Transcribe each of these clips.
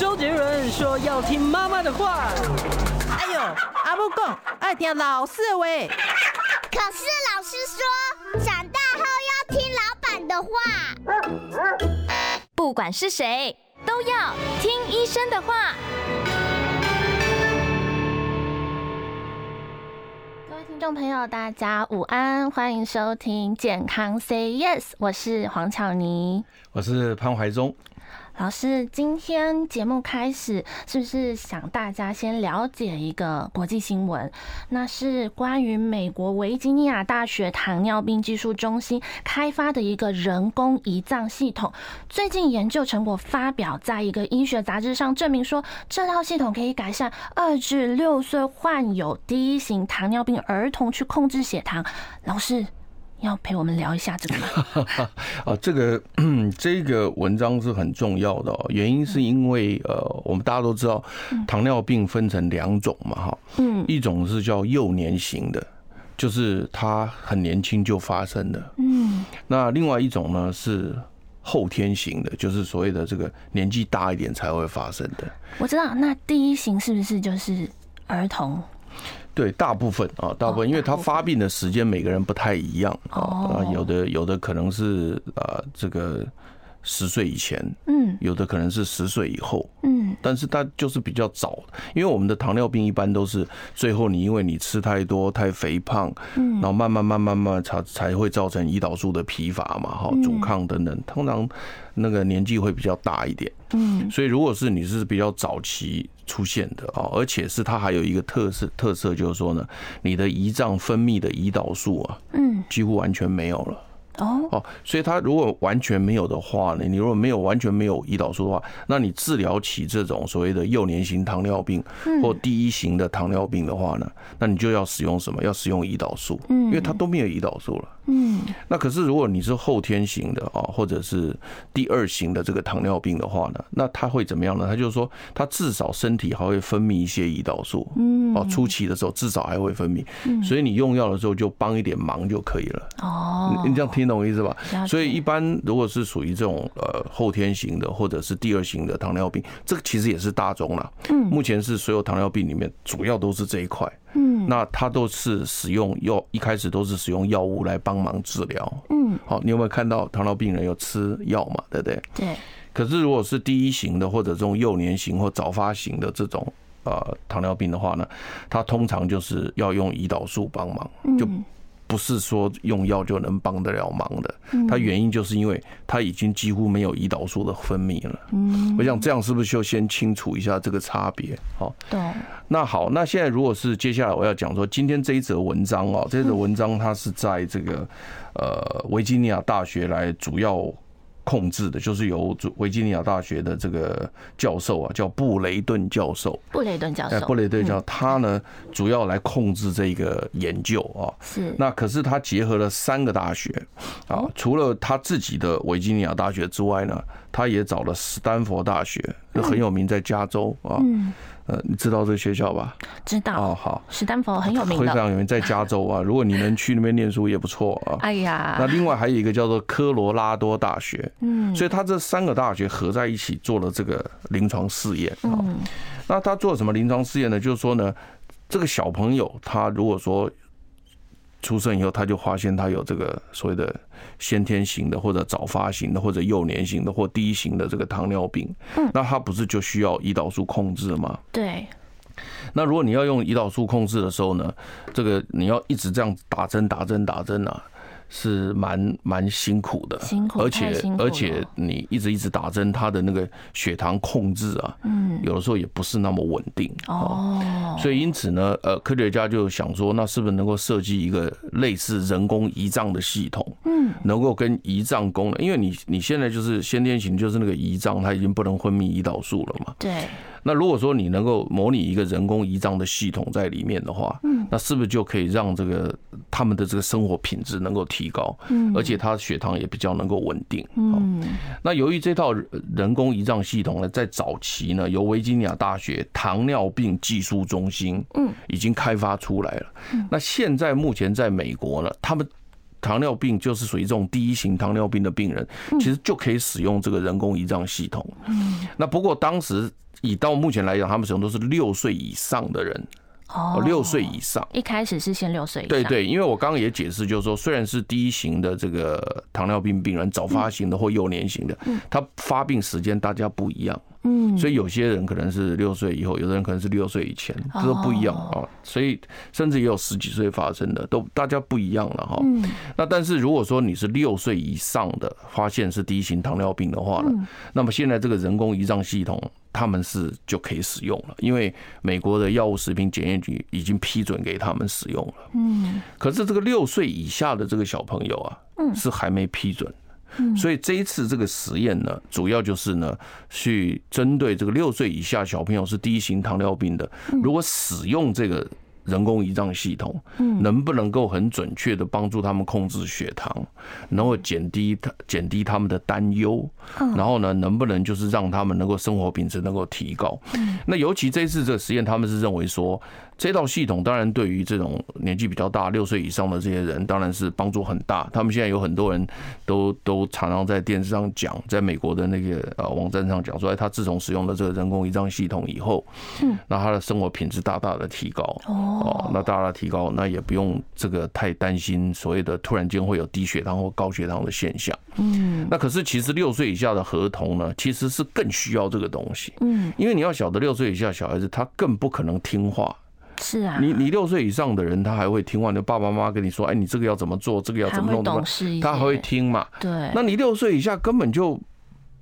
周杰伦说要听妈妈的话。哎呦，阿母讲爱听老师的话。可是老师说，长大后要听老板的话。不管是谁，都要听医生的话。各位听众朋友，大家午安，欢迎收听健康 Say Yes，我是黄巧妮，我是潘怀宗。老师，今天节目开始，是不是想大家先了解一个国际新闻？那是关于美国维吉尼亚大学糖尿病技术中心开发的一个人工胰脏系统。最近研究成果发表在一个医学杂志上，证明说这套系统可以改善二至六岁患有第一型糖尿病儿童去控制血糖。老师。要陪我们聊一下这个吗？啊，这个 这个文章是很重要的哦，原因是因为呃，我们大家都知道糖尿病分成两种嘛，哈，嗯，一种是叫幼年型的，就是它很年轻就发生的，嗯，那另外一种呢是后天型的，就是所谓的这个年纪大一点才会发生的。我知道，那第一型是不是就是儿童？对，大部分啊，大部分，因为他发病的时间每个人不太一样啊，有的有的可能是啊这个十岁以前，嗯，有的可能是十岁以后，嗯，但是它就是比较早，因为我们的糖尿病一般都是最后你因为你吃太多太肥胖，嗯，然后慢慢慢慢慢慢才才会造成胰岛素的疲乏嘛，哈，阻抗等等，通常那个年纪会比较大一点，嗯，所以如果是你是比较早期出现的啊，而且是它还有一个特色特色就是说呢，你的胰脏分泌的胰岛素啊，嗯，几乎完全没有了。哦，所以它如果完全没有的话呢，你如果没有完全没有胰岛素的话，那你治疗起这种所谓的幼年型糖尿病或第一型的糖尿病的话呢，那你就要使用什么？要使用胰岛素，因为它都没有胰岛素了。嗯，那可是如果你是后天型的啊，或者是第二型的这个糖尿病的话呢，那它会怎么样呢？它就是说，它至少身体还会分泌一些胰岛素。嗯，哦，初期的时候至少还会分泌，所以你用药的时候就帮一点忙就可以了。哦，你这样听懂我意思吧？所以一般如果是属于这种呃后天型的或者是第二型的糖尿病，这个其实也是大宗了。嗯，目前是所有糖尿病里面主要都是这一块。嗯，那它都是使用药，一开始都是使用药物来帮忙治疗。嗯，好，你有没有看到糖尿病人有吃药嘛？对不对？对。可是如果是第一型的或者这种幼年型或早发型的这种呃糖尿病的话呢，它通常就是要用胰岛素帮忙，就。不是说用药就能帮得了忙的，它原因就是因为它已经几乎没有胰岛素的分泌了。嗯，我想这样是不是就先清楚一下这个差别？好，对。那好，那现在如果是接下来我要讲说，今天这一则文章啊，这则文章它是在这个呃维吉尼亚大学来主要。控制的就是由维吉尼亚大学的这个教授啊，叫布雷顿教授。布雷顿教授，布雷顿教授，他呢主要来控制这个研究啊。是。那可是他结合了三个大学啊，除了他自己的维吉尼亚大学之外呢，他也找了斯丹佛大学，很有名，在加州啊。嗯。呃，你知道这个学校吧？知道哦，好，史丹佛很有名的，非常有名，在加州啊。如果你能去那边念书也不错啊。哎呀，那另外还有一个叫做科罗拉多大学，嗯，所以他这三个大学合在一起做了这个临床试验啊。那他做什么临床试验呢？就是说呢，这个小朋友他如果说。出生以后，他就发现他有这个所谓的先天型的，或者早发型的，或者幼年型的，或第一型的这个糖尿病。嗯，那他不是就需要胰岛素控制吗？对。那如果你要用胰岛素控制的时候呢，这个你要一直这样打针、打针、打针啊。是蛮蛮辛苦的，辛苦，而且而且你一直一直打针，他的那个血糖控制啊，嗯，有的时候也不是那么稳定哦。所以因此呢，呃，科学家就想说，那是不是能够设计一个类似人工胰脏的系统，嗯，能够跟胰脏功能，因为你你现在就是先天型，就是那个胰脏它已经不能分泌胰岛素了嘛，对。那如果说你能够模拟一个人工胰脏的系统在里面的话，嗯，那是不是就可以让这个他们的这个生活品质能够提高，嗯，而且他血糖也比较能够稳定，嗯。那由于这套人工胰脏系统呢，在早期呢，由维吉尼亚大学糖尿病技术中心，嗯，已经开发出来了。那现在目前在美国呢，他们糖尿病就是属于这种第一型糖尿病的病人，其实就可以使用这个人工胰脏系统。嗯，那不过当时以到目前来讲，他们使用都是六岁以上的人。哦，六岁以上，一开始是先六岁。对对，因为我刚刚也解释，就是说，虽然是第一型的这个糖尿病病人，早发型的或幼年型的，他发病时间大家不一样。嗯，所以有些人可能是六岁以后，有的人可能是六岁以前，这都不一样啊。所以甚至也有十几岁发生的，都大家不一样了哈。嗯，那但是如果说你是六岁以上的，发现是第一型糖尿病的话呢，那么现在这个人工胰脏系统。他们是就可以使用了，因为美国的药物食品检验局已经批准给他们使用了。嗯，可是这个六岁以下的这个小朋友啊，嗯是还没批准。嗯，所以这一次这个实验呢，主要就是呢，去针对这个六岁以下小朋友是第一型糖尿病的，如果使用这个。人工胰脏系统，能不能够很准确的帮助他们控制血糖，能够减低他减低他们的担忧，然后呢，能不能就是让他们能够生活品质能够提高？那尤其这次这个实验，他们是认为说。这套系统当然对于这种年纪比较大、六岁以上的这些人，当然是帮助很大。他们现在有很多人都都常常在电视上讲，在美国的那个呃网站上讲说，他自从使用了这个人工胰脏系统以后，嗯，那他的生活品质大大的提高哦，那大大的提高，那也不用这个太担心所谓的突然间会有低血糖或高血糖的现象。嗯，那可是其实六岁以下的儿童呢，其实是更需要这个东西。嗯，因为你要晓得，六岁以下小孩子他更不可能听话。是啊，你你六岁以上的人，他还会听话。你爸爸妈妈跟你说，哎，你这个要怎么做，这个要怎么弄的，他还会听嘛？对。那你六岁以下根本就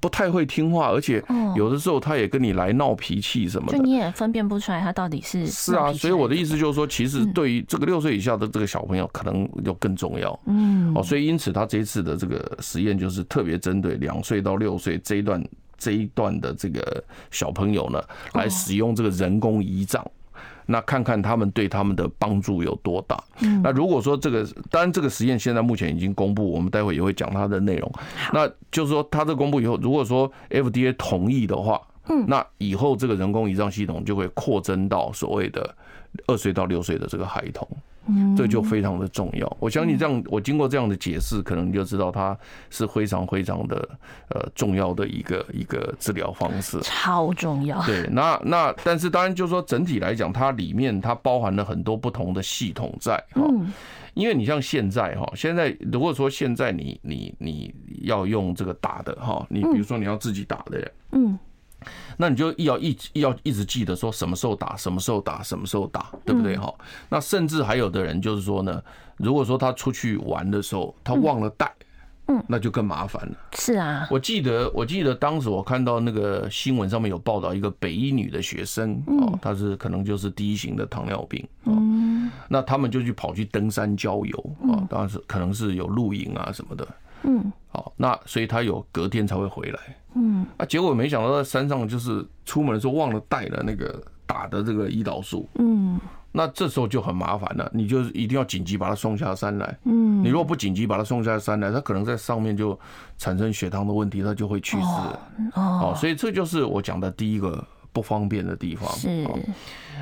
不太会听话，而且有的时候他也跟你来闹脾气什么的，就你也分辨不出来他到底是。是啊，所以我的意思就是说，其实对于这个六岁以下的这个小朋友，可能就更重要。嗯。哦，所以因此他这一次的这个实验就是特别针对两岁到六岁这一段这一段的这个小朋友呢，来使用这个人工胰脏。那看看他们对他们的帮助有多大。那如果说这个，当然这个实验现在目前已经公布，我们待会也会讲它的内容。那就是说，它这公布以后，如果说 FDA 同意的话，嗯那以后这个人工胰脏系统就会扩增到所谓的二岁到六岁的这个孩童。这就非常的重要。我相信这样，我经过这样的解释，可能你就知道它是非常非常的呃重要的一个一个治疗方式，超重要。对，那那但是当然就是说整体来讲，它里面它包含了很多不同的系统在哈。因为你像现在哈，现在如果说现在你你你要用这个打的哈，你比如说你要自己打的人，嗯。那你就要一要一直记得说什么时候打，什么时候打，什么时候打，对不对？哈，那甚至还有的人就是说呢，如果说他出去玩的时候，他忘了带，嗯，那就更麻烦了。是啊，我记得我记得当时我看到那个新闻上面有报道一个北一女的学生，哦，她是可能就是第一型的糖尿病，嗯，那他们就去跑去登山郊游啊，当然是可能是有露营啊什么的。嗯，好，那所以他有隔天才会回来。嗯，啊，结果没想到在山上就是出门的时候忘了带了那个打的这个胰岛素。嗯，那这时候就很麻烦了，你就一定要紧急把他送下山来。嗯，你如果不紧急把他送下山来，他可能在上面就产生血糖的问题，他就会去世。哦，所以这就是我讲的第一个不方便的地方。是，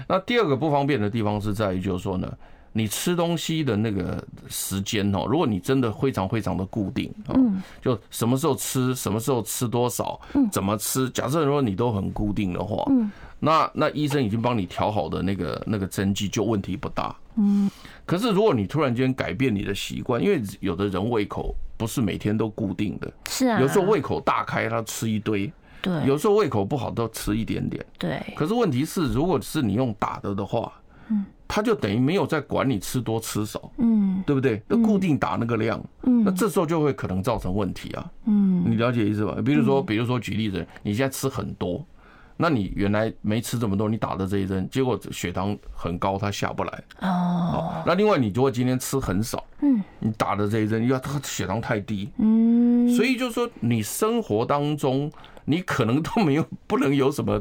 那第二个不方便的地方是在于，就是说呢。你吃东西的那个时间哦，如果你真的非常非常的固定啊，就什么时候吃，什么时候吃多少，怎么吃，假设如果你都很固定的话，那那医生已经帮你调好的那个那个针剂就问题不大。嗯，可是如果你突然间改变你的习惯，因为有的人胃口不是每天都固定的，是啊，有时候胃口大开，他吃一堆，对，有时候胃口不好都吃一点点，对。可是问题是，如果是你用打的的话，嗯。他就等于没有在管你吃多吃少，嗯，对不对？那固定打那个量，嗯，那这时候就会可能造成问题啊，嗯，你了解意思吧？比如说，比如说举例子，你现在吃很多，那你原来没吃这么多，你打的这一针，结果血糖很高，它下不来。哦。那另外，你如果今天吃很少，嗯，你打的这一针，因为它血糖太低，嗯，所以就是说，你生活当中你可能都没有不能有什么。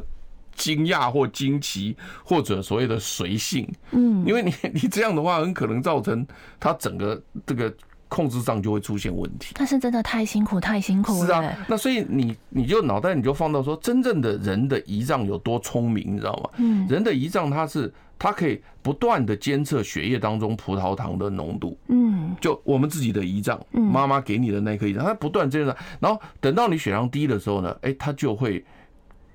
惊讶或惊奇，或者所谓的随性，嗯，因为你 你这样的话，很可能造成他整个这个控制上就会出现问题。但是真的太辛苦，太辛苦了。是啊，那所以你你就脑袋你就放到说，真正的人的胰脏有多聪明，你知道吗？嗯，人的胰脏它是它可以不断的监测血液当中葡萄糖的浓度。嗯，就我们自己的胰脏，妈妈给你的那颗胰脏，它不断监测，然后等到你血糖低的时候呢，哎，它就会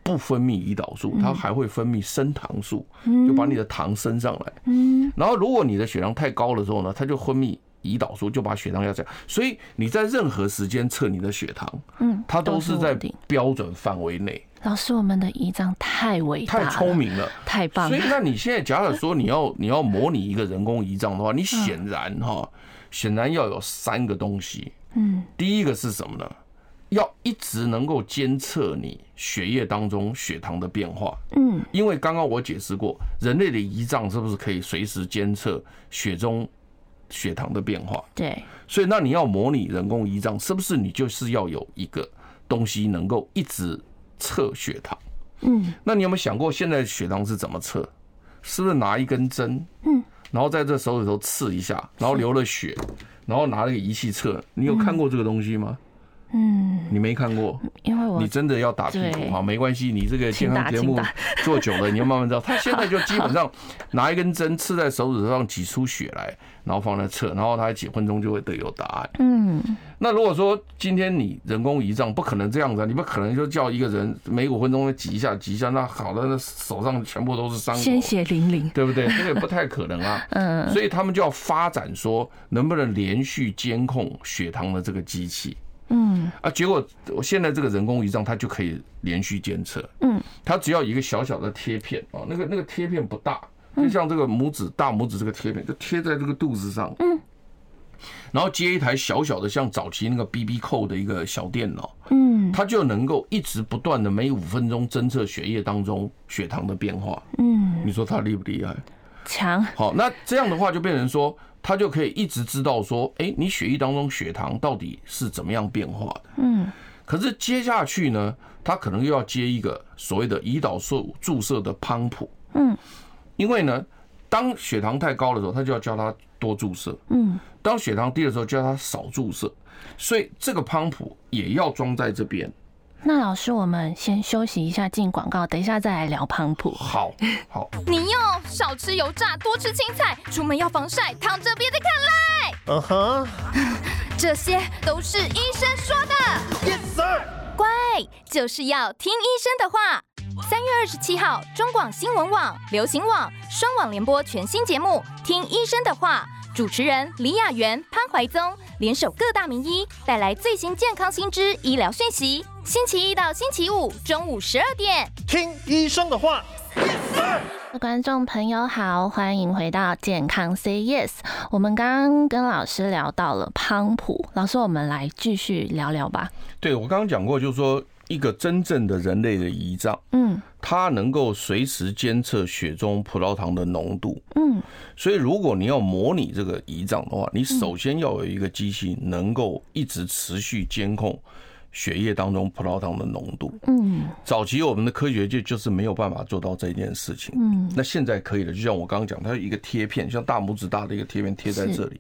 不分泌胰岛素，它还会分泌升糖素，就把你的糖升上来。嗯，然后如果你的血糖太高的时候呢，它就分泌。胰岛素就把血糖压下，所以你在任何时间测你的血糖，嗯，它都是在标准范围内。老师，我们的胰脏太伟大，太聪明了，太棒了。所以，那你现在假如说你要 你要模拟一个人工胰脏的话，你显然哈，显然要有三个东西。嗯，第一个是什么呢？要一直能够监测你血液当中血糖的变化。嗯，因为刚刚我解释过，人类的胰脏是不是可以随时监测血中血糖的变化，对，所以那你要模拟人工胰脏，是不是你就是要有一个东西能够一直测血糖？嗯，那你有没有想过，现在血糖是怎么测？是不是拿一根针，嗯，然后在这手指头刺一下，然后流了血，然后拿那个仪器测？你有看过这个东西吗？嗯，你没看过，因为我你真的要打屁股哈，没关系，你这个健康节目做久了，你就慢慢知道。他现在就基本上 拿一根针刺在手指头上，挤出血来，然后放在测，然后他几分钟就会得有答案。嗯，那如果说今天你人工胰脏不可能这样子，你不可能就叫一个人每五分钟挤一下挤一下，那好的，那手上全部都是伤口，鲜血淋淋，对不对？这个也不太可能啊。嗯，所以他们就要发展说，能不能连续监控血糖的这个机器。嗯啊，结果我现在这个人工胰脏它就可以连续监测。嗯，它只要一个小小的贴片啊，那个那个贴片不大，就像这个拇指大拇指这个贴片，就贴在这个肚子上。嗯，然后接一台小小的像早期那个 BB 扣的一个小电脑。嗯，它就能够一直不断的每五分钟侦测血液当中血糖的变化。嗯，你说它厉不厉害？强。好，那这样的话就变成说。他就可以一直知道说，哎，你血液当中血糖到底是怎么样变化的？嗯，可是接下去呢，他可能又要接一个所谓的胰岛素注射的泵浦。嗯，因为呢，当血糖太高的时候，他就要叫他多注射。嗯，当血糖低的时候，叫他少注射。所以这个泵浦也要装在这边。那老师，我们先休息一下，进广告，等一下再来聊胖谱。好，好。你要少吃油炸，多吃青菜，出门要防晒，躺着别再看赖。嗯哼，这些都是医生说的。Yes sir。乖，就是要听医生的话。三月二十七号，中广新闻网、流行网双网联播全新节目《听医生的话》。主持人李雅媛、潘怀宗联手各大名医，带来最新健康新知、医疗讯息。星期一到星期五中午十二点，听医生的话。观众朋友好，欢迎回到健康 Say Yes。我们刚刚跟老师聊到了泵浦，老师，我们来继续聊聊吧。对，我刚刚讲过，就是说。一个真正的人类的胰脏，嗯，它能够随时监测血中葡萄糖的浓度，嗯，所以如果你要模拟这个胰脏的话，你首先要有一个机器能够一直持续监控血液当中葡萄糖的浓度，嗯，早期我们的科学界就是没有办法做到这件事情，嗯，那现在可以了，就像我刚刚讲，它有一个贴片，像大拇指大的一个贴片贴在这里，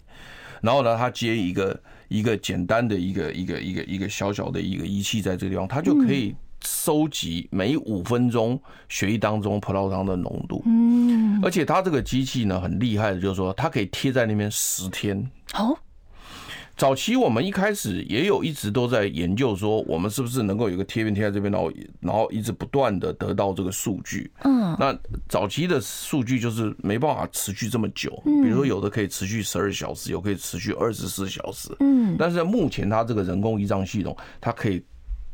然后呢，它接一个。一个简单的一个一个一个一个小小的一个仪器在这个地方，它就可以收集每五分钟血液当中葡萄糖的浓度。嗯，而且它这个机器呢很厉害的，就是说它可以贴在那边十天。哦。早期我们一开始也有一直都在研究说，我们是不是能够有个贴片贴在这边，然后然后一直不断的得到这个数据。嗯，那早期的数据就是没办法持续这么久，比如说有的可以持续十二小时，有可以持续二十四小时。嗯，但是目前它这个人工胰脏系统，它可以。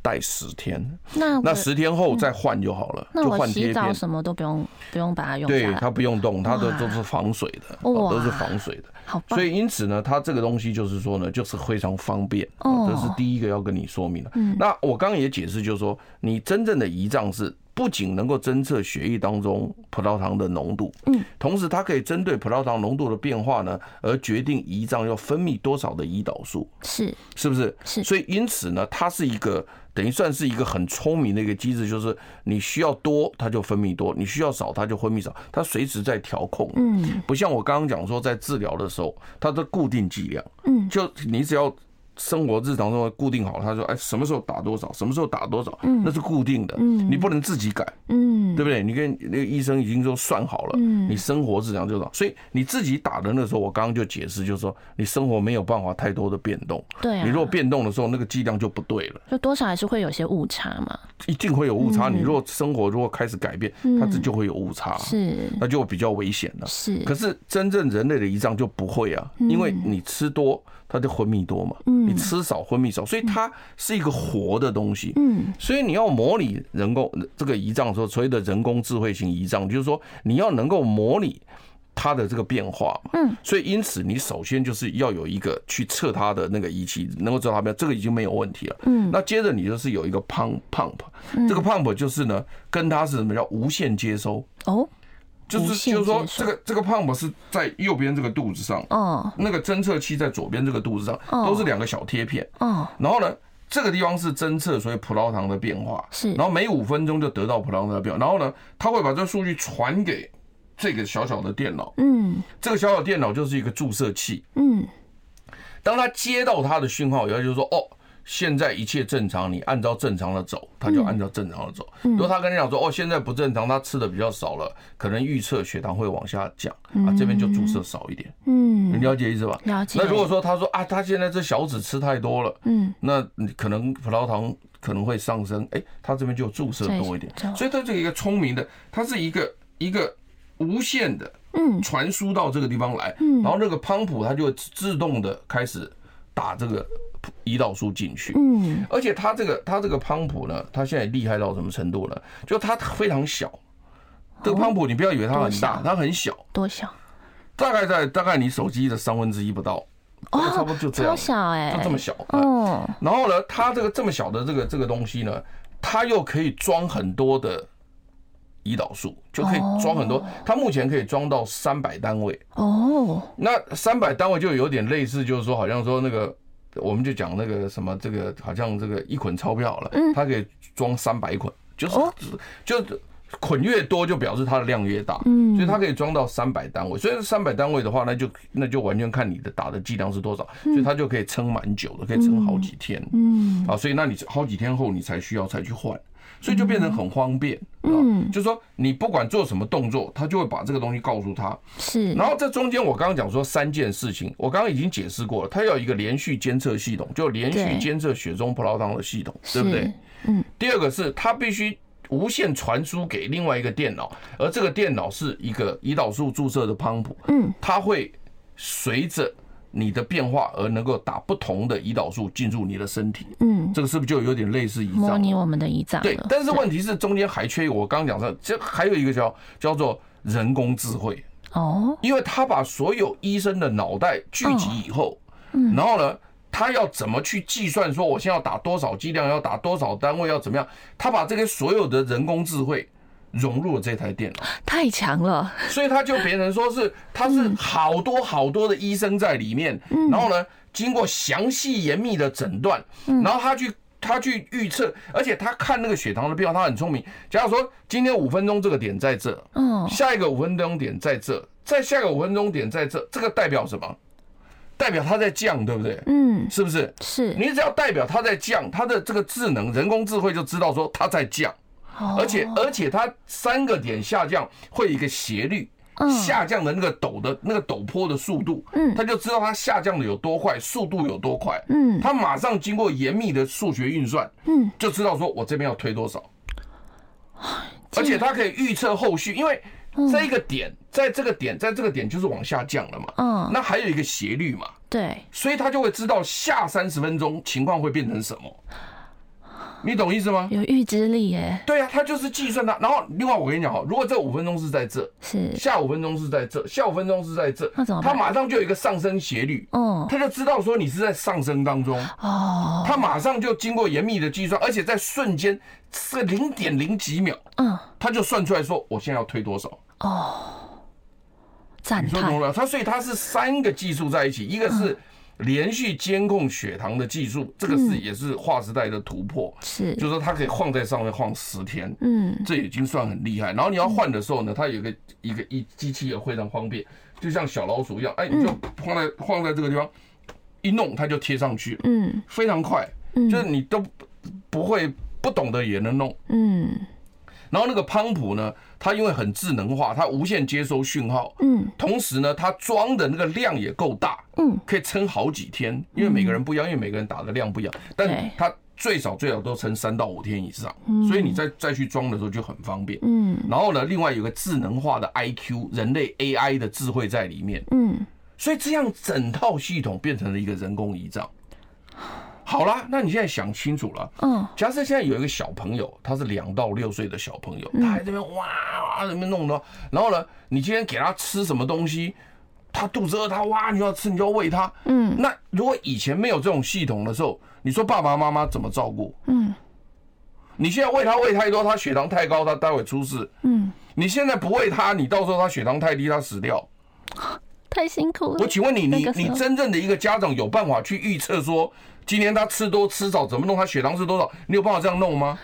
待十天，那那十天后再换就好了，就换贴片。洗澡什么都不用，不用把它用。对，它不用动，它的都是防水的，哦都是防水的。好，所以因此呢，它这个东西就是说呢，就是非常方便。哦这是第一个要跟你说明的。嗯那我刚刚也解释，就是说，你真正的胰脏是。不仅能够侦测血液当中葡萄糖的浓度，嗯，同时它可以针对葡萄糖浓度的变化呢，而决定胰脏要分泌多少的胰岛素，是是不是？是。所以因此呢，它是一个等于算是一个很聪明的一个机制，就是你需要多，它就分泌多；你需要少，它就分泌少，它随时在调控。嗯，不像我刚刚讲说，在治疗的时候，它的固定剂量，嗯，就你只要。生活日常生活固定好，他说哎，什么时候打多少，什么时候打多少，嗯，那是固定的，嗯，你不能自己改，嗯，对不对？你跟那个医生已经说算好了，嗯，你生活日常就少，所以你自己打的那时候，我刚刚就解释，就是说你生活没有办法太多的变动，对，你如果变动的时候，那个剂量就不对了，就多少还是会有些误差嘛，一定会有误差。你如果生活如果开始改变，它这就会有误差，是，那就比较危险了，是。可是真正人类的胰脏就不会啊，因为你吃多。它就昏迷多嘛，你吃少昏迷少，所以它是一个活的东西。嗯，所以你要模拟人工这个胰脏的时候，所谓的人工智慧型胰脏，就是说你要能够模拟它的这个变化嘛。嗯，所以因此你首先就是要有一个去测它的那个仪器，能够知道它变，这个已经没有问题了。嗯，那接着你就是有一个 pump pump，这个 pump 就是呢，跟它是什么叫无线接收哦。就是就是说，这个这个 pump 是在右边这个肚子上，哦，那个侦测器在左边这个肚子上，都是两个小贴片，哦，然后呢，这个地方是侦测所以葡萄糖的变化，是，然后每五分钟就得到葡萄糖的变化，然后呢，它会把这个数据传给这个小小的电脑，嗯，这个小小电脑就是一个注射器，嗯，当他接到它的讯号以后，就是说，哦。现在一切正常，你按照正常的走，他就按照正常的走。如果他跟你讲说，哦，现在不正常，他吃的比较少了，可能预测血糖会往下降，啊，这边就注射少一点。嗯，你了解意思吧？了解。那如果说他说啊，他现在这小子吃太多了，嗯，那你可能葡萄糖可能会上升，哎，他这边就注射多一点。所以他这一个聪明的，它是一个一个无限的，嗯，传输到这个地方来，嗯，然后那个泵浦它就会自动的开始打这个。胰岛素进去，嗯，而且它这个它这个泵浦呢，它现在厉害到什么程度呢？就它非常小，这个泵浦你不要以为它很大，它很小，多小？大概在大概你手机的三分之一不到，哦，差不多就这样，超小哎，就这么小，嗯。然后呢，它这个这么小的这个这个东西呢，它又可以装很多的胰岛素，就可以装很多，它目前可以装到三百单位哦。那三百单位就有点类似，就是说好像说那个。我们就讲那个什么，这个好像这个一捆钞票了，它可以装三百捆，就是就捆越多，就表示它的量越大，嗯所以它可以装到三百单位。所以三百单位的话，那就那就完全看你的打的剂量是多少，所以它就可以撑蛮久的，可以撑好几天。嗯，啊，所以那你好几天后你才需要才去换。所以就变成很方便，嗯，就是说你不管做什么动作，他就会把这个东西告诉他。是，然后这中间我刚刚讲说三件事情，我刚刚已经解释过了，它要一个连续监测系统，就连续监测血中葡萄糖的系统，对不对？嗯。第二个是它必须无线传输给另外一个电脑，而这个电脑是一个胰岛素注射的 pump，，嗯，它会随着。你的变化而能够打不同的胰岛素进入你的身体，嗯，这个是不是就有点类似胰脏？模拟我们的胰脏。对，但是问题是中间还缺一个，我刚刚讲的，这还有一个叫叫做人工智慧哦，因为他把所有医生的脑袋聚集以后，嗯，然后呢，他要怎么去计算说我现在要打多少剂量，要打多少单位，要怎么样？他把这个所有的人工智慧。融入了这台电脑，太强了，所以他就变成说是，他是好多好多的医生在里面，然后呢，经过详细严密的诊断，然后他去他去预测，而且他看那个血糖的变化，他很聪明。假如说今天五分钟这个点在这，嗯，下一个五分钟点在这，再下一个五分钟点在这，这个代表什么？代表它在降，对不对？嗯，是不是？是。你只要代表它在降，它的这个智能人工智慧就知道说它在降。而且而且它三个点下降会有一个斜率，下降的那个陡的那个陡坡的速度，嗯，他就知道它下降的有多快，速度有多快，嗯，他马上经过严密的数学运算，嗯，就知道说我这边要推多少，而且他可以预测后续，因为这一个点在这个点在这个点就是往下降了嘛，嗯，那还有一个斜率嘛，对，所以他就会知道下三十分钟情况会变成什么。你懂意思吗？有预知力耶。对啊，他就是计算它。然后另外我跟你讲哈，如果这五分钟是在这，是下五分钟是在这，下五分钟是在这，那怎么办？他马上就有一个上升斜率，嗯，他就知道说你是在上升当中哦。他马上就经过严密的计算，而且在瞬间是零点零几秒，嗯，他就算出来说我现在要推多少哦。你说懂了？他所以他是三个技术在一起，一个是。连续监控血糖的技术，这个是也是划时代的突破。是，就是说它可以晃在上面晃十天，嗯，这已经算很厉害。然后你要换的时候呢，它有一个一个一机器也非常方便，就像小老鼠一样，哎，你就放在放在这个地方，一弄它就贴上去，嗯，非常快，就是你都不会不懂的也能弄，嗯。然后那个泵浦呢，它因为很智能化，它无线接收讯号，嗯，同时呢，它装的那个量也够大，嗯，可以撑好几天，因为每个人不一样，因为每个人打的量不一样，但它最少最少都撑三到五天以上，所以你再再去装的时候就很方便，嗯。然后呢，另外有个智能化的 IQ 人类 AI 的智慧在里面，嗯，所以这样整套系统变成了一个人工胰脏。好啦，那你现在想清楚了。嗯，假设现在有一个小朋友，他是两到六岁的小朋友，他还在这边哇哇在那边弄的。然后呢，你今天给他吃什么东西，他肚子饿，他哇你要吃，你就要喂他。嗯，那如果以前没有这种系统的时候，你说爸爸妈妈怎么照顾？嗯，你现在喂他喂太多，他血糖太高，他待会出事。嗯，你现在不喂他，你到时候他血糖太低，他死掉，太辛苦了。我请问你，你你真正的一个家长有办法去预测说？今天他吃多吃少怎么弄？他血糖是多少？你有办法这样弄吗？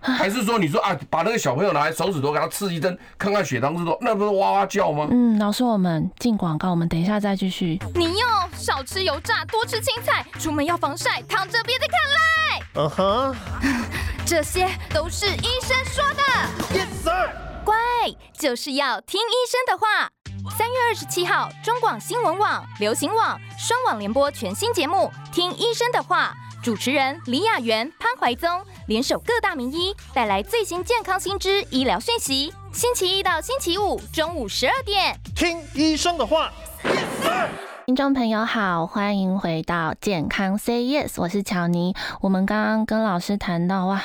还是说你说啊，把那个小朋友拿来手指头给他刺一针，看看血糖是多少？那不是哇哇叫吗？嗯，老师，我们进广告，我们等一下再继续。你要少吃油炸，多吃青菜，出门要防晒，躺着别再看赖。嗯哼，这些都是医生说的。Yes sir。乖，就是要听医生的话。三月二十七号，中广新闻网、流行网双网联播全新节目《听医生的话》，主持人李雅媛、潘怀宗联手各大名医，带来最新健康新知、医疗讯息。星期一到星期五中午十二点，听医生的话。听众朋友好，欢迎回到健康 Say Yes，我是乔尼。我们刚刚跟老师谈到哇，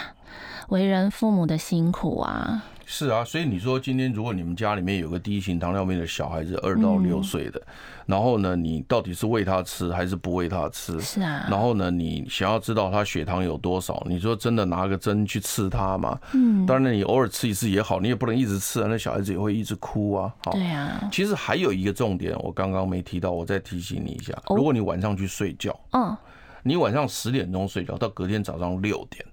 为人父母的辛苦啊。是啊，所以你说今天如果你们家里面有个第一型糖尿病的小孩子，二到六岁的，然后呢，你到底是喂他吃还是不喂他吃？是啊。然后呢，你想要知道他血糖有多少，你说真的拿个针去刺他吗？嗯。当然，你偶尔刺一次也好，你也不能一直刺啊，那小孩子也会一直哭啊。对啊。其实还有一个重点，我刚刚没提到，我再提醒你一下，如果你晚上去睡觉，嗯，你晚上十点钟睡觉，到隔天早上六点。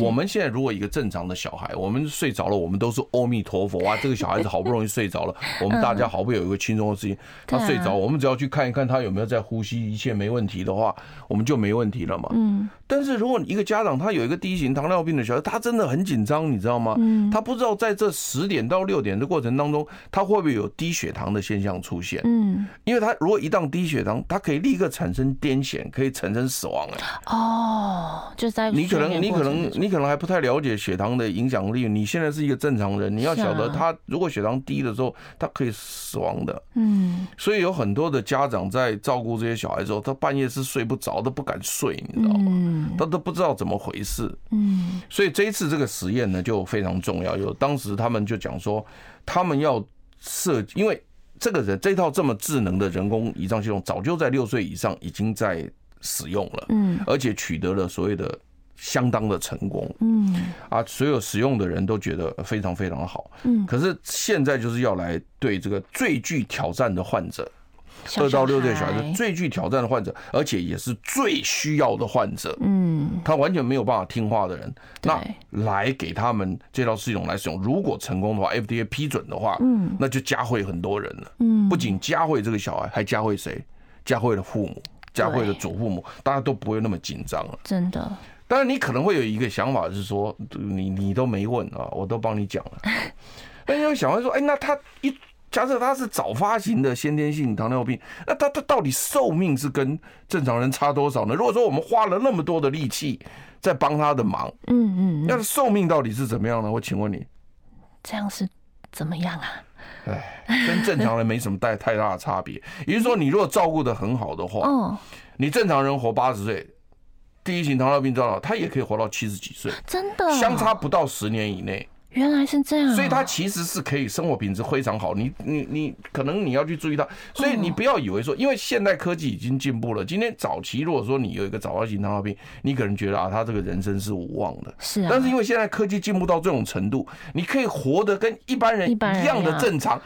我们现在如果一个正常的小孩，我们睡着了，我们都是阿弥陀佛啊！这个小孩子好不容易睡着了，我们大家好不容易有一个轻松的事情，他睡着，我们只要去看一看他有没有在呼吸，一切没问题的话，我们就没问题了嘛。嗯。但是如果一个家长他有一个第一型糖尿病的小孩，他真的很紧张，你知道吗？嗯。他不知道在这十点到六点的过程当中，他会不会有低血糖的现象出现？嗯。因为他如果一旦低血糖，他可以立刻产生癫痫，可以产生死亡。哎。哦，就在你可能你可能。你可能还不太了解血糖的影响力。你现在是一个正常人，你要晓得，他如果血糖低的时候，他可以死亡的。嗯，所以有很多的家长在照顾这些小孩之后，他半夜是睡不着，都不敢睡，你知道吗？他都不知道怎么回事。嗯，所以这一次这个实验呢，就非常重要。有当时他们就讲说，他们要设，因为这个人这套这么智能的人工胰脏系统，早就在六岁以上已经在使用了。嗯，而且取得了所谓的。相当的成功，嗯，啊，所有使用的人都觉得非常非常好，嗯，可是现在就是要来对这个最具挑战的患者，二到六岁小孩子最具挑战的患者，而且也是最需要的患者，嗯，他完全没有办法听话的人，那来给他们这套系统来使用，如果成功的话，FDA 批准的话，嗯，那就加惠很多人了，嗯，不仅加惠这个小孩，还加惠谁？加惠的父母，加惠的祖父母，大家都不会那么紧张了，真的。当然，你可能会有一个想法，是说你你都没问啊，我都帮你讲了。那你会想问说，哎，那他一假设他是早发型的先天性糖尿病，那他他到底寿命是跟正常人差多少呢？如果说我们花了那么多的力气在帮他的忙，嗯嗯，那寿命到底是怎么样呢？我请问你，这样是怎么样啊？哎，跟正常人没什么太太大的差别。也就是说，你如果照顾的很好的话，嗯，你正常人活八十岁。第一型糖尿病症，他也可以活到七十几岁，真的，相差不到十年以内。原来是这样，所以他其实是可以生活品质非常好。你你你，可能你要去注意他，所以你不要以为说，因为现代科技已经进步了。今天早期如果说你有一个早发型糖尿病，你可能觉得啊，他这个人生是无望的。是啊。但是因为现在科技进步到这种程度，你可以活得跟一般人一样的正常，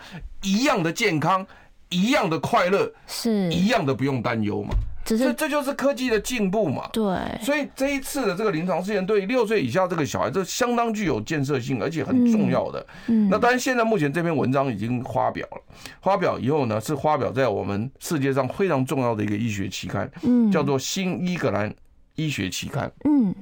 一样的健康，一样的快乐，是一样的不用担忧嘛。只是这这就是科技的进步嘛。对，所以这一次的这个临床试验对六岁以下这个小孩，这相当具有建设性，而且很重要的。嗯，那当然现在目前这篇文章已经发表了，发表以后呢，是发表在我们世界上非常重要的一个医学期刊，嗯，叫做《新英格兰医学期刊》。嗯。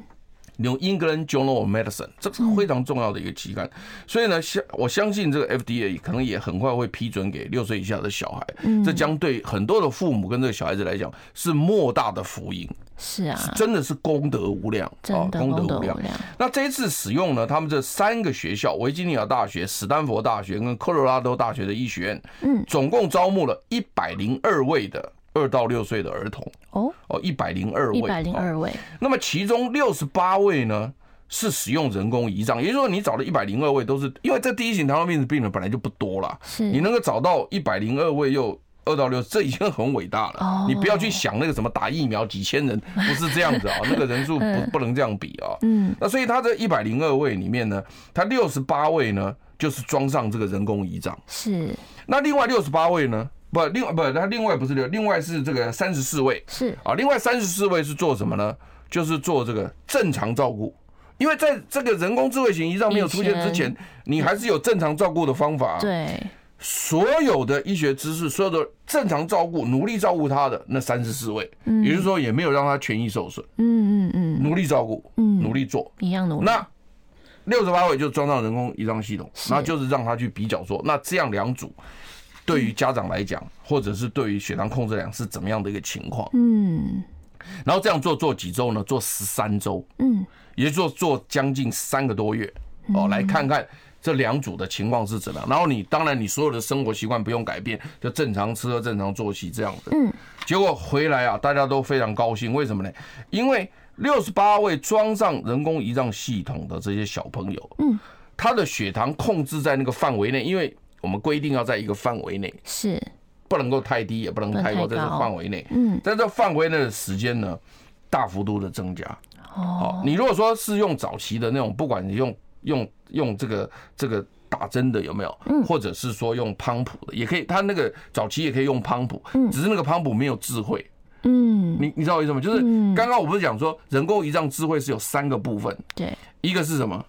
用 England Journal of Medicine，这是非常重要的一个期刊，所以呢，相我相信这个 FDA 可能也很快会批准给六岁以下的小孩，这将对很多的父母跟这个小孩子来讲是莫大的福音。是啊，真的是功德无量啊，功德无量。那这一次使用呢，他们这三个学校，维吉尼亚大学、史丹佛大学跟科罗拉多大学的医学院，嗯，总共招募了一百零二位的。二到六岁的儿童哦哦，一百零二位，一百零二位。那么其中六十八位呢是使用人工胰脏，也就是说你找的一百零二位都是因为这第一型糖尿病的病人本来就不多了，是你能够找到一百零二位又二到六，这已经很伟大了。你不要去想那个什么打疫苗几千人，不是这样子啊，那个人数不不能这样比啊。嗯，那所以他这一百零二位里面呢，他六十八位呢就是装上这个人工胰脏，是。那另外六十八位呢？不，另外不，他另外不是六，另外是这个三十四位，是啊，另外三十四位是做什么呢？就是做这个正常照顾，因为在这个人工智慧型胰脏没有出现之前，你还是有正常照顾的方法。对，所有的医学知识，所有的正常照顾，努力照顾他的那三十四位，也就是说也没有让他权益受损。嗯嗯嗯，努力照顾，嗯，努力做，一样努力。那六十八位就装上人工胰脏系统，那就是让他去比较做，那这样两组。对于家长来讲，或者是对于血糖控制量是怎么样的一个情况？嗯，然后这样做做几周呢？做十三周，嗯，也就是说做将近三个多月哦，来看看这两组的情况是怎么样。然后你当然你所有的生活习惯不用改变，就正常吃喝、正常作息这样子。嗯，结果回来啊，大家都非常高兴，为什么呢？因为六十八位装上人工胰脏系统的这些小朋友，嗯，他的血糖控制在那个范围内，因为我们规定要在一个范围内，是不能够太低，也不能太高，在这范围内。嗯，在这范围内的时间呢，大幅度的增加。哦，你如果说是用早期的那种，不管你用用用这个这个打针的有没有，嗯，或者是说用泵浦的，也可以。他那个早期也可以用泵浦，嗯，只是那个泵浦没有智慧。嗯，你你知道我意思吗？就是刚刚我不是讲说人工胰脏智慧是有三个部分，对，一个是什么？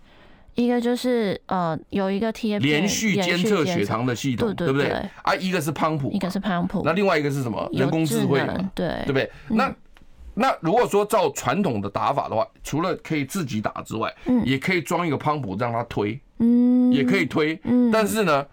一个就是呃，有一个贴连续监测血糖的系统，对不对？啊，一个是胖普，一个是胖普，那另外一个是什么？人工智慧，对对不对？那那如果说照传统的打法的话，除了可以自己打之外，嗯，也可以装一个胖普让它推，嗯，也可以推，嗯，但是呢。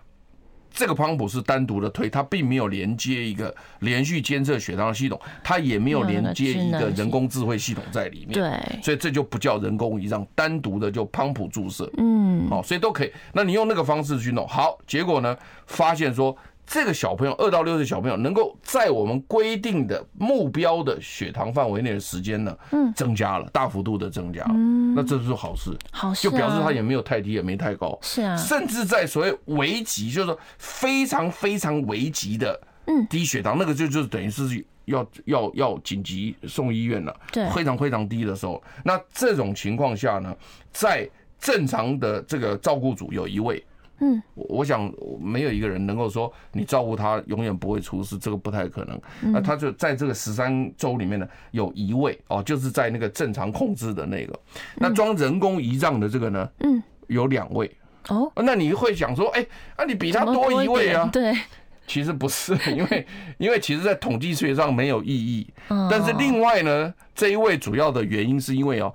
这个泵浦是单独的推，它并没有连接一个连续监测血糖的系统，它也没有连接一个人工智慧系统在里面。对，所以这就不叫人工胰脏，单独的就泵浦注射。嗯，好，所以都可以。那你用那个方式去弄，好，结果呢，发现说。这个小朋友二到六岁小朋友能够在我们规定的目标的血糖范围内的时间呢，嗯，增加了，大幅度的增加了，嗯，那这是好事，好事，就表示他也没有太低，也没太高，是啊，甚至在所谓危急，就是说非常非常危急的，嗯，低血糖，那个就就等于是要要要紧急送医院了，对，非常非常低的时候，那这种情况下呢，在正常的这个照顾组有一位。嗯，我想没有一个人能够说你照顾他永远不会出事，这个不太可能。那他就在这个十三周里面呢，有一位哦，就是在那个正常控制的那个。那装人工胰脏的这个呢，嗯，有两位哦。那你会想说，哎，那你比他多一位啊？对，其实不是，因为因为其实在统计学上没有意义。但是另外呢，这一位主要的原因是因为哦，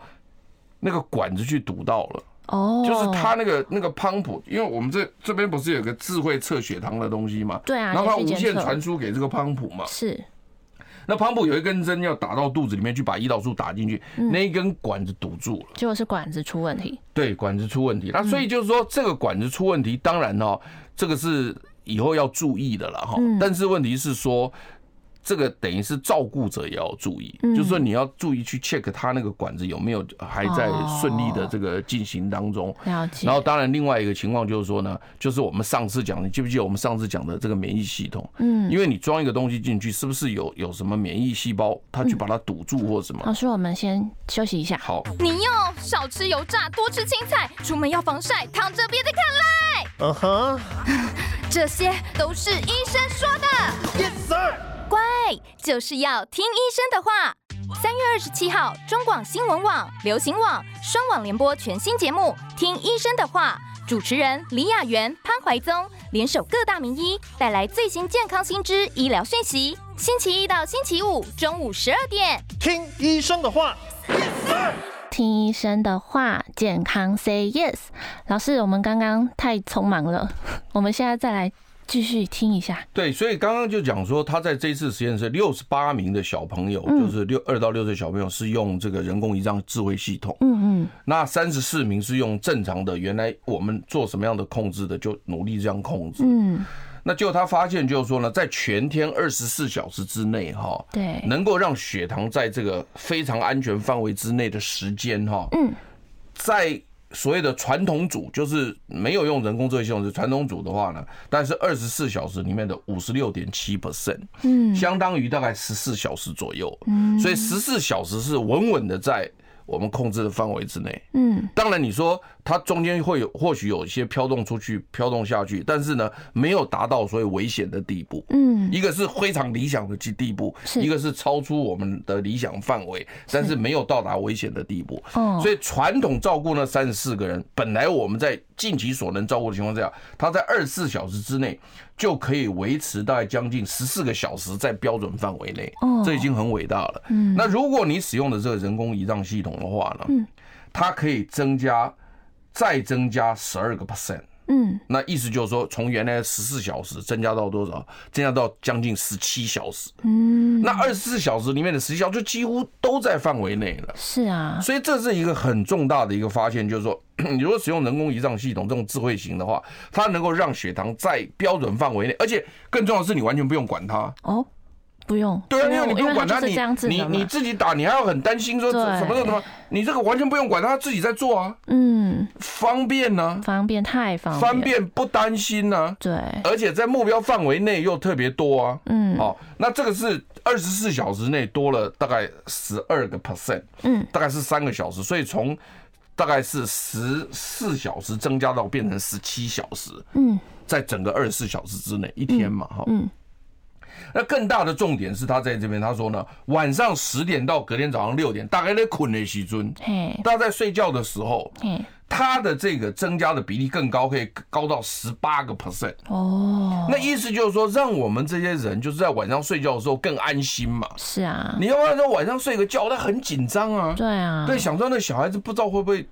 那个管子去堵到了。哦，就是他那个那个泵浦，因为我们这这边不是有个智慧测血糖的东西嘛？对啊，然后它无线传输给这个泵浦嘛？是。那泵浦有一根针要打到肚子里面去，把胰岛素打进去，那一根管子堵住了，结果是管子出问题。对，管子出问题。那所以就是说，这个管子出问题，当然哦，这个是以后要注意的了哈。但是问题是说。这个等于是照顾者也要注意，就是说你要注意去 check 他那个管子有没有还在顺利的这个进行当中。了解。然后当然另外一个情况就是说呢，就是我们上次讲，你记不记得我们上次讲的这个免疫系统？嗯。因为你装一个东西进去，是不是有有什么免疫细胞，它去把它堵住或什么？老师，我们先休息一下。好。你要少吃油炸，多吃青菜，出门要防晒，躺着别再看赖。嗯哼。这些都是医生说的。Yes sir。乖，就是要听医生的话。三月二十七号，中广新闻网、流行网双网联播全新节目《听医生的话》，主持人李雅媛、潘怀宗联手各大名医，带来最新健康新知、医疗讯息。星期一到星期五中午十二点，听医生的话。听医生的话，健康 Say Yes。老师，我们刚刚太匆忙了，我们现在再来。继续听一下，对，所以刚刚就讲说，他在这次实验室六十八名的小朋友，就是六二到六岁小朋友是用这个人工胰脏智慧系统，嗯嗯，那三十四名是用正常的，原来我们做什么样的控制的，就努力这样控制，嗯，那结果他发现就是说呢，在全天二十四小时之内，哈，对，能够让血糖在这个非常安全范围之内的时间，哈，嗯，在。所谓的传统组就是没有用人工智慧系统，是传统组的话呢，但是二十四小时里面的五十六点七 percent，嗯，相当于大概十四小时左右，嗯，所以十四小时是稳稳的在。我们控制的范围之内，嗯，当然你说它中间会有或许有一些飘动出去、飘动下去，但是呢，没有达到所谓危险的地步，嗯，一个是非常理想的地地步，一个是超出我们的理想范围，但是没有到达危险的地步，哦，所以传统照顾那三十四个人，本来我们在尽其所能照顾的情况下，他在二十四小时之内。就可以维持大概将近十四个小时在标准范围内，这已经很伟大了。嗯那如果你使用的这个人工胰脏系统的话呢，它可以增加再增加十二个 percent。嗯，那意思就是说，从原来的十四小时增加到多少？增加到将近十七小时。嗯，那二十四小时里面的十七小时就几乎都在范围内了。是啊，所以这是一个很重大的一个发现，就是说，你如果使用人工胰脏系统这种智慧型的话，它能够让血糖在标准范围内，而且更重要的是，你完全不用管它。哦。不用，对啊，因为你不用管他，你你你自己打，你还要很担心说什么什么什么，你这个完全不用管他，自己在做啊，嗯，方便呢，方便太方便，方便不担心呢，对，而且在目标范围内又特别多啊，嗯，好，那这个是二十四小时内多了大概十二个 percent，嗯，大概是三个小时，所以从大概是十四小时增加到变成十七小时，嗯，在整个二十四小时之内一天嘛，哈，嗯。那更大的重点是他在这边，他说呢，晚上十点到隔天早上六点，大概在困的时阵，大家在睡觉的时候，他的这个增加的比例更高，可以高到十八个 percent。哦，那意思就是说，让我们这些人就是在晚上睡觉的时候更安心嘛。是啊，你要不然说晚上睡个觉，他很紧张啊。对啊，对，想说那小孩子不知道会不会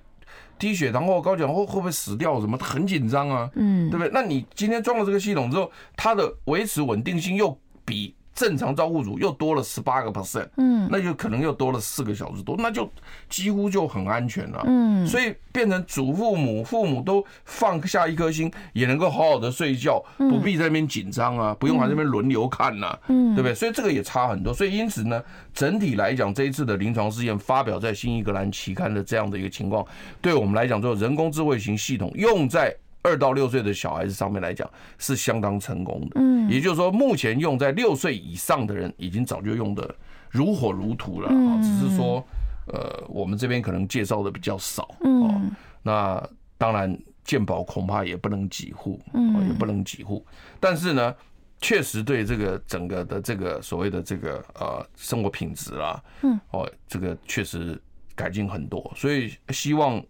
低血糖或高血糖会会不会死掉什么，他很紧张啊。嗯，对不对？那你今天装了这个系统之后，它的维持稳定性又比正常照顾组又多了十八个 percent，嗯，那就可能又多了四个小时多，那就几乎就很安全了，嗯，所以变成祖父母、父母都放下一颗心，也能够好好的睡觉，不必在那边紧张啊，不用在那边轮流看呐，嗯，对不对？所以这个也差很多，所以因此呢，整体来讲，这一次的临床试验发表在《新英格兰》期刊的这样的一个情况，对我们来讲，做人工智慧型系统用在。二到六岁的小孩子上面来讲是相当成功的，嗯，也就是说，目前用在六岁以上的人已经早就用的如火如荼了，啊，只是说，呃，我们这边可能介绍的比较少，嗯，那当然健保恐怕也不能几户，嗯，也不能几户，但是呢，确实对这个整个的这个所谓的这个呃生活品质啦，嗯，哦，这个确实改进很多，所以希望。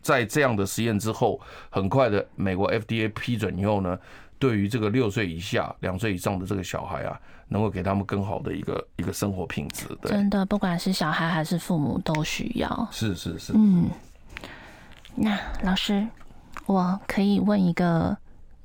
在这样的实验之后，很快的，美国 FDA 批准以后呢，对于这个六岁以下、两岁以上的这个小孩啊，能够给他们更好的一个一个生活品质。对，真的，不管是小孩还是父母都需要。是是是。嗯，那老师，我可以问一个。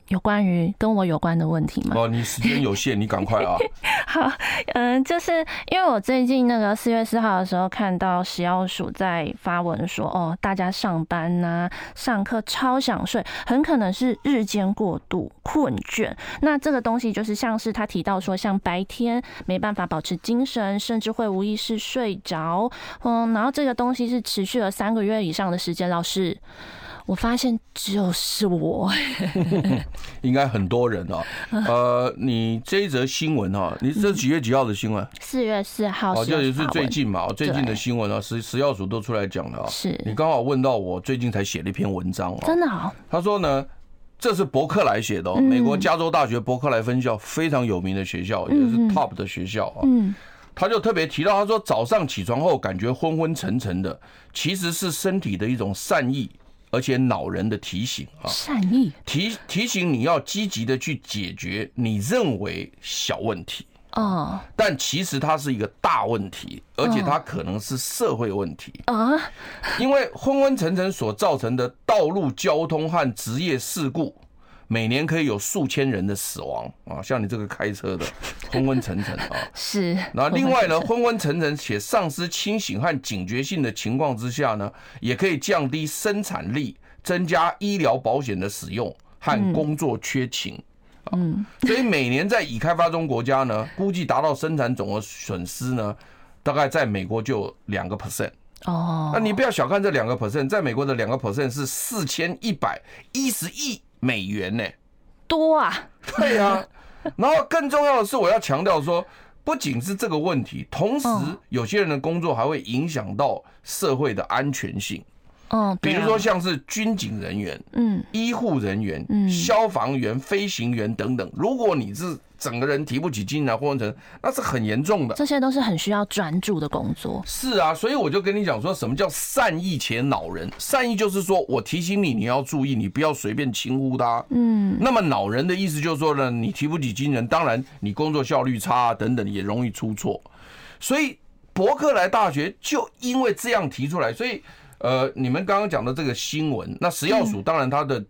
有关于跟我有关的问题吗？哦，你时间有限，你赶快啊！好，嗯，就是因为我最近那个四月四号的时候看到食药署在发文说，哦，大家上班呐、啊、上课超想睡，很可能是日间过度困倦。那这个东西就是像是他提到说，像白天没办法保持精神，甚至会无意识睡着。嗯，然后这个东西是持续了三个月以上的时间。老师。我发现只有是我，应该很多人哦。呃，你这一则新闻哈，你这几月几号的新闻？四月四号。哦，这也是最近嘛，最近的新闻啊，食食药署都出来讲了啊。是。你刚好问到我最近才写了一篇文章啊。真的好。他说呢，这是伯克莱写的哦，美国加州大学伯克莱分校非常有名的学校，也是 top 的学校啊。他就特别提到，他说早上起床后感觉昏昏沉沉的，其实是身体的一种善意，而且恼人的提醒啊。善意提提醒你要积极的去解决你认为小问题哦，但其实它是一个大问题，而且它可能是社会问题啊。因为昏昏沉沉所造成的道路交通和职业事故。每年可以有数千人的死亡啊，像你这个开车的 昏昏沉沉啊，是。那另外呢，昏昏沉沉且丧失清醒和警觉性的情况之下呢，也可以降低生产力，增加医疗保险的使用和工作缺勤。嗯，所以每年在已开发中国家呢，估计达到生产总额损失呢，大概在美国就两个 percent。哦，那你不要小看这两个 percent，在美国的两个 percent 是四千一百一十亿。美元呢？多啊！对啊，然后更重要的是，我要强调说，不仅是这个问题，同时有些人的工作还会影响到社会的安全性。嗯，比如说像是军警人员、嗯，医护人员、嗯，消防员、飞行员等等，如果你是。整个人提不起劲来，昏昏沉，那是很严重的。这些都是很需要专注的工作。是啊，所以我就跟你讲说，什么叫善意且恼人？善意就是说我提醒你，你要注意，你不要随便轻忽他。嗯。那么恼人的意思就是说呢，你提不起精神，当然你工作效率差啊等等，也容易出错。所以伯克莱大学就因为这样提出来，所以呃，你们刚刚讲的这个新闻，那食药署当然它的。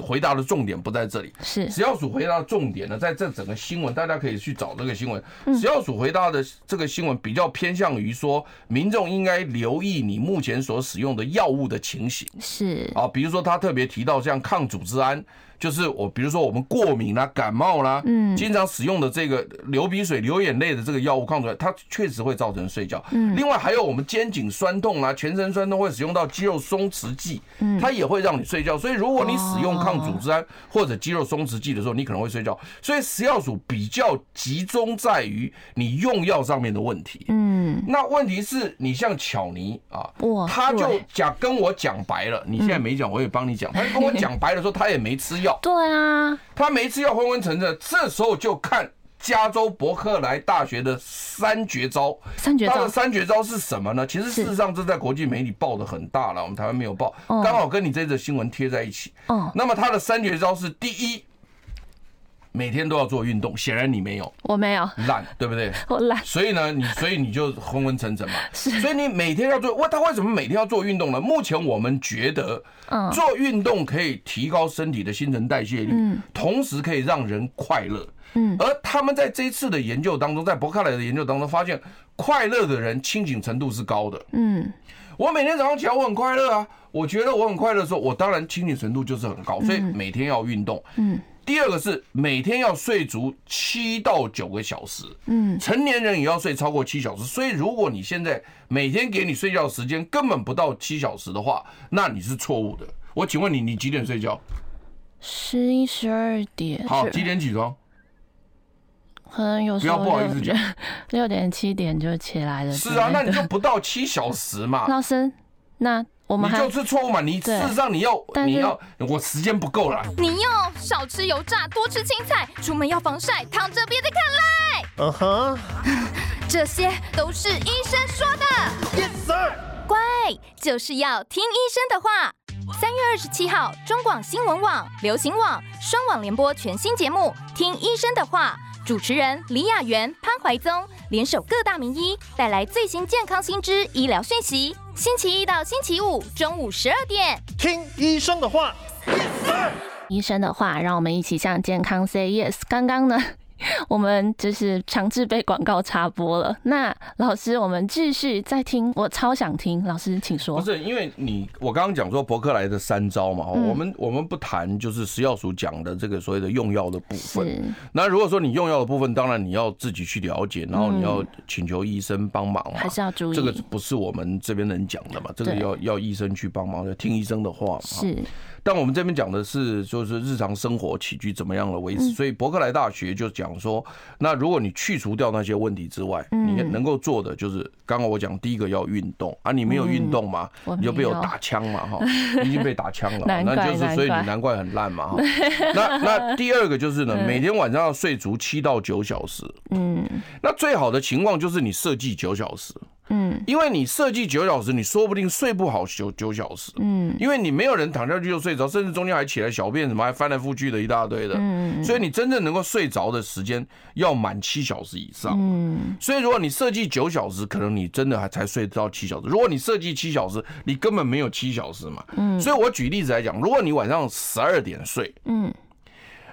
回答的重点不在这里，是食药署回答的重点呢，在这整个新闻，大家可以去找这个新闻。食药署回答的这个新闻比较偏向于说，民众应该留意你目前所使用的药物的情形，是啊，比如说他特别提到像抗组织胺。就是我，比如说我们过敏啦、感冒啦，嗯，经常使用的这个流鼻水、流眼泪的这个药物抗组胺，它确实会造成睡觉。嗯，另外还有我们肩颈酸痛啊、全身酸痛会使用到肌肉松弛剂，嗯，它也会让你睡觉。所以如果你使用抗组织胺或者肌肉松弛剂的时候，你可能会睡觉。所以食药署比较集中在于你用药上面的问题。嗯，那问题是你像巧妮啊，哇，他就讲跟我讲白了，你现在没讲，我也帮你讲。他就跟我讲白了说，他也没吃药。对啊，他没吃药昏昏沉沉，这时候就看加州伯克莱大学的三绝招。三绝招，他的三绝招是什么呢？其实事实上这在国际媒体报的很大了，我们台湾没有报，刚好跟你这则新闻贴在一起。哦，那么他的三绝招是第一。每天都要做运动，显然你没有，我没有，懒，对不对？我懒，所以呢，你所以你就昏昏沉沉嘛。是，所以你每天要做，哇，他为什么每天要做运动呢？目前我们觉得，做运动可以提高身体的新陈代谢率，嗯，同时可以让人快乐，嗯，而他们在这一次的研究当中，在伯克莱的研究当中发现，快乐的人清醒程度是高的，嗯，我每天早上起来我很快乐啊，我觉得我很快乐的时候，我当然清醒程度就是很高，所以每天要运动，嗯。第二个是每天要睡足七到九个小时，嗯，成年人也要睡超过七小时。所以如果你现在每天给你睡觉时间根本不到七小时的话，那你是错误的。我请问你，你几点睡觉？十一、十二点。好，几点起床？可能有时候不要不好意思讲，六点七点就起来了。是啊，那你就不到七小时嘛。老师，那。我们你就是错误嘛？你事实上你要你要我时间不够了。你要少吃油炸，多吃青菜，出门要防晒，躺着别再看赖。嗯哼，这些都是医生说的。Yes sir。乖，就是要听医生的话。三月二十七号，中广新闻网、流行网双网联播全新节目《听医生的话》，主持人李雅媛、潘怀宗联手各大名医，带来最新健康新知、医疗讯息。星期一到星期五中午十二点，听医生的话。医生的话，让我们一起向健康 say yes。刚刚呢？我们就是强制被广告插播了。那老师，我们继续再听，我超想听。老师，请说。不是因为你，我刚刚讲说伯克莱的三招嘛，我们我们不谈就是食药署讲的这个所谓的用药的部分。那如果说你用药的部分，当然你要自己去了解，然后你要请求医生帮忙嘛，还是要注意。这个不是我们这边能讲的嘛，这个要要医生去帮忙，要听医生的话嘛。是。但我们这边讲的是就是日常生活起居怎么样的维持。所以伯克莱大学就讲说，那如果你去除掉那些问题之外，你能够做的就是刚刚我讲第一个要运动啊，你没有运动嘛，你就被我打枪嘛哈，已经被打枪了，那就是所以你难怪很烂嘛哈。那那第二个就是呢，每天晚上要睡足七到九小时，嗯，那最好的情况就是你设计九小时。嗯，因为你设计九小时，你说不定睡不好九九小时。嗯，因为你没有人躺下去就睡着，甚至中间还起来小便什么，还翻来覆去的一大堆的。嗯，所以你真正能够睡着的时间要满七小时以上。嗯，所以如果你设计九小时，可能你真的还才睡到七小时。如果你设计七小时，你根本没有七小时嘛。嗯，所以我举例子来讲，如果你晚上十二点睡，嗯。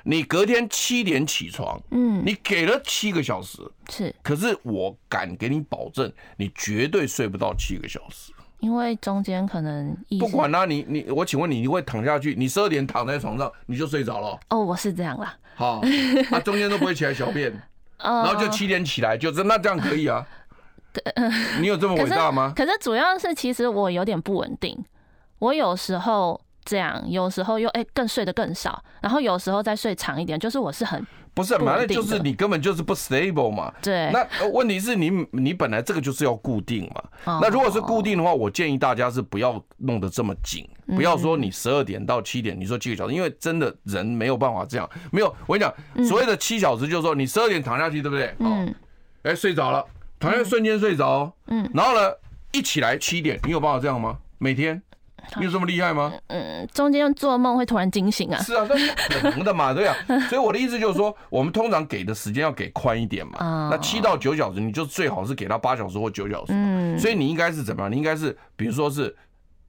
你隔天七点起床，嗯，你给了七个小时，是，可是我敢给你保证，你绝对睡不到七个小时，因为中间可能不管啦，你你我请问你，你会躺下去？你十二点躺在床上，你就睡着了？哦，我是这样啦。好，他 中间都不会起来小便，然后就七点起来，就是那这样可以啊？你有这么伟大吗？可是主要是其实我有点不稳定，我有时候。这样有时候又哎更睡得更少，然后有时候再睡长一点，就是我是很不是，反正就是你根本就是不 stable 嘛。对，那问题是你你本来这个就是要固定嘛。那如果是固定的话，我建议大家是不要弄得这么紧，不要说你十二点到七点，你说七个小时，因为真的人没有办法这样。没有，我跟你讲，所谓的七小时就是说你十二点躺下去，对不对？嗯。哎，睡着了，躺下瞬间睡着。嗯。然后呢，一起来七点，你有办法这样吗？每天？你有这么厉害吗？嗯，中间做梦会突然惊醒啊。是啊，这是可能的嘛，对啊。所以我的意思就是说，我们通常给的时间要给宽一点嘛。那七到九小时，你就最好是给他八小时或九小时。嗯。所以你应该是怎么样？你应该是，比如说是。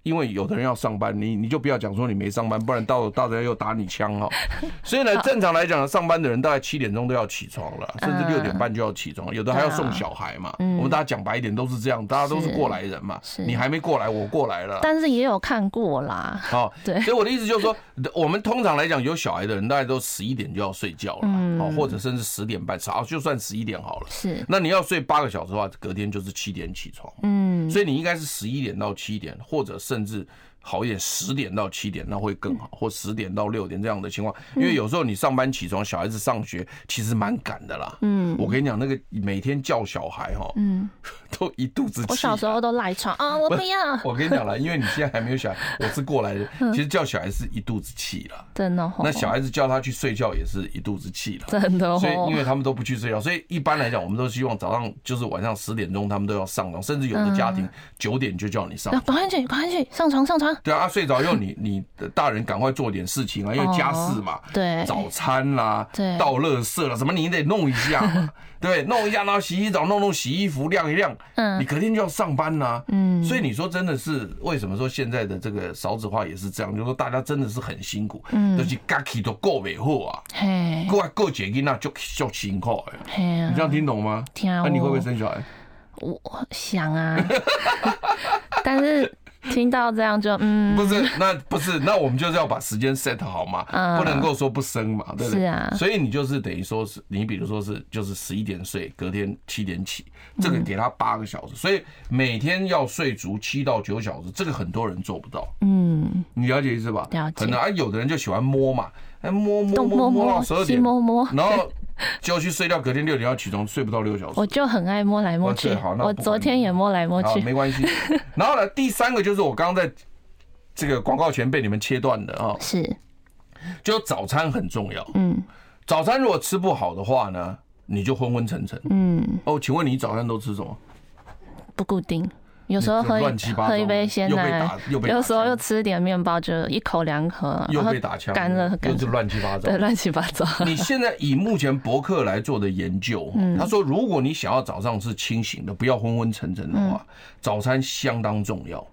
因为有的人要上班，你你就不要讲说你没上班，不然到大家又打你枪哈。所以呢，正常来讲，上班的人大概七点钟都要起床了，甚至六点半就要起床，有的还要送小孩嘛。我们大家讲白一点都是这样，大家都是过来人嘛。你还没过来，我过来了。但是也有看过啦。好，对。所以我的意思就是说，我们通常来讲有小孩的人，大概都十一点就要睡觉了，哦，或者甚至十点半，好，就算十一点好了。是。那你要睡八个小时的话，隔天就是七点起床。嗯。所以你应该是十一点到七点，或者甚甚至好一点，十点到七点那会更好，或十点到六点这样的情况，因为有时候你上班起床，小孩子上学其实蛮赶的啦。嗯，我跟你讲，那个每天叫小孩哈，嗯，都一肚子气。我小时候都赖床啊，我不要。我跟你讲了，因为你现在还没有小孩，我是过来人，其实叫小孩是一肚子气了。真的。那小孩子叫他去睡觉也是一肚子气了。真的。所以因为他们都不去睡觉，所以一般来讲，我们都希望早上就是晚上十点钟他们都要上床，甚至有的家庭九点就叫你上。赶快去，赶快去，上床上床。对啊，睡着又。你 你的大人赶快做点事情啊，因为家事嘛，对，早餐啦，对，倒垃圾了，什么你得弄一下嘛，对，弄一下，然后洗洗澡，弄弄洗衣服，晾一晾，嗯，你隔天就要上班呐，嗯，所以你说真的是为什么说现在的这个少子化也是这样，就是说大家真的是很辛苦，嗯，都是家己都过不好啊，嘿，过来过节那就就辛苦哎，你这样听懂吗？听啊，那你会不会生小孩？我想啊，但是。听到这样就嗯，不是，那不是，那我们就是要把时间 set 好嘛，不能够说不生嘛，对不对？是啊，所以你就是等于说是，你比如说是就是十一点睡，隔天七点起，这个给他八个小时，所以每天要睡足七到九小时，这个很多人做不到。嗯，你了解意思吧？了解。可能啊，有的人就喜欢摸嘛，哎摸摸摸摸到十二点，摸摸，然后。就要去睡觉，隔天六点要起床，睡不到六小时。我就很爱摸来摸去。我昨天也摸来摸去。没关系。然后呢，第三个就是我刚刚在这个广告前被你们切断的啊。是。就早餐很重要。嗯。早餐如果吃不好的话呢，你就昏昏沉沉。嗯。哦，请问你早餐都吃什么？不固定。有时候喝喝一杯鲜奶，有时候又吃点面包，就一口两口，又被打枪，干了，又是乱七八糟，对，乱七八糟。你现在以目前博客来做的研究，他说，如果你想要早上是清醒的，不要昏昏沉沉的话，早餐相当重要。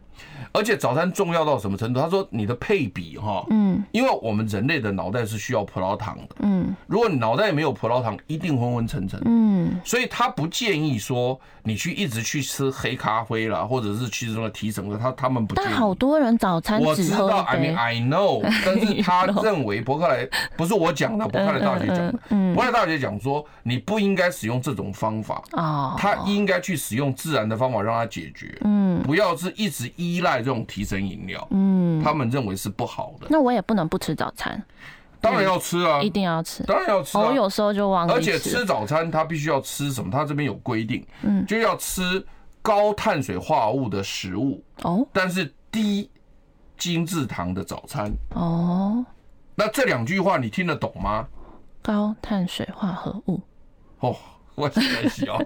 而且早餐重要到什么程度？他说你的配比哈，嗯，因为我们人类的脑袋是需要葡萄糖的，嗯，如果你脑袋没有葡萄糖，一定昏昏沉沉，嗯，所以他不建议说你去一直去吃黑咖啡啦，或者是去什么提神的，他他们不建议。但好多人早餐我知道，I mean I know，但是他认为伯克莱不是我讲的，伯克莱大学讲的，伯克莱大学讲说你不应该使用这种方法，啊，他应该去使用自然的方法让他解决，嗯。嗯，不要是一直依赖这种提神饮料，嗯，他们认为是不好的。那我也不能不吃早餐，当然要吃啊，一定要吃，当然要吃。我有时候就忘了，而且吃早餐他必须要吃什么？他这边有规定，嗯，就要吃高碳水化合物的食物哦，但是低精制糖的早餐哦。那这两句话你听得懂吗？高碳水化合物哦，我现在笑。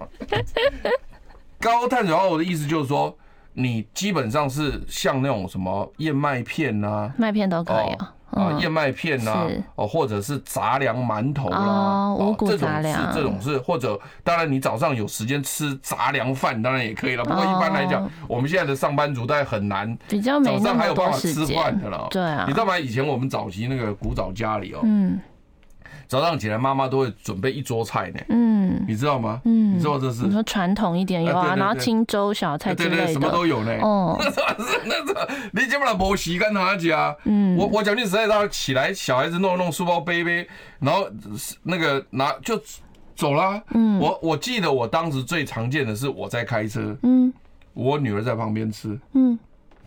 高碳水化合物的意思就是说，你基本上是像那种什么燕麦片呐，麦片都可以啊，啊燕麦片呐，哦或者是杂粮馒头啦，五谷杂粮，这种是或者当然你早上有时间吃杂粮饭当然也可以了，不过一般来讲，我们现在的上班族大概很难，比较没那么多时间的了，对啊，你知道吗？以前我们早期那个古早家里哦，嗯。早上起来，妈妈都会准备一桌菜呢。嗯，你知道吗？嗯，你知道这是？你说传统一点有啊，然后清粥小菜之类的，对对，什么都有呢。哦，那是那是，你基本上没时间拿去啊。嗯，我我讲句实在话，起来小孩子弄弄书包背背，然后那个拿就走了。嗯，我我记得我当时最常见的是我在开车，嗯，我女儿在旁边吃，嗯。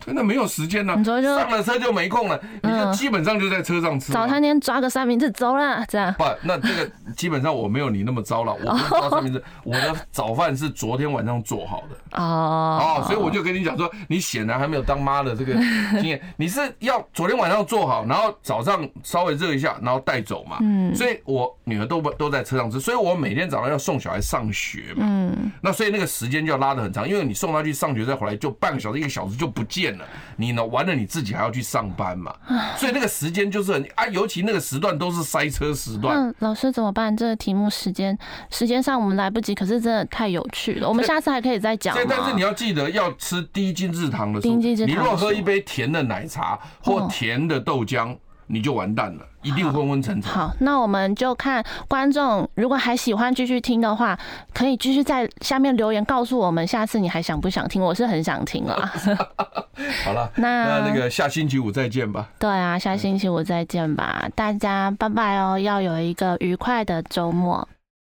真的没有时间了，上了车就没空了，你就基本上就在车上吃。早餐店抓个三明治走了，这样。不，那这个基本上我没有你那么糟了，我不 抓三明治，我的早饭是昨天晚上做好的。哦哦，所以我就跟你讲说，你显然还没有当妈的这个经验，你是要昨天晚上做好，然后早上稍微热一下，然后带走嘛。嗯。所以我女儿都都在车上吃，所以我每天早上要送小孩上学嘛。嗯。那所以那个时间就要拉得很长，因为你送他去上学再回来就半个小时一个小时就不见。你呢？完了你自己还要去上班嘛？所以那个时间就是很啊，尤其那个时段都是塞车时段。嗯，老师怎么办？这个题目时间时间上我们来不及，可是真的太有趣了。我们下次还可以再讲。对，但是你要记得要吃低精制糖的。低精制糖。你如果喝一杯甜的奶茶或甜的豆浆。你就完蛋了，一定昏昏沉沉。好，那我们就看观众，如果还喜欢继续听的话，可以继续在下面留言告诉我们，下次你还想不想听？我是很想听了。好了，那那那个下星期五再见吧。对啊，下星期五再见吧，大家拜拜哦，要有一个愉快的周末。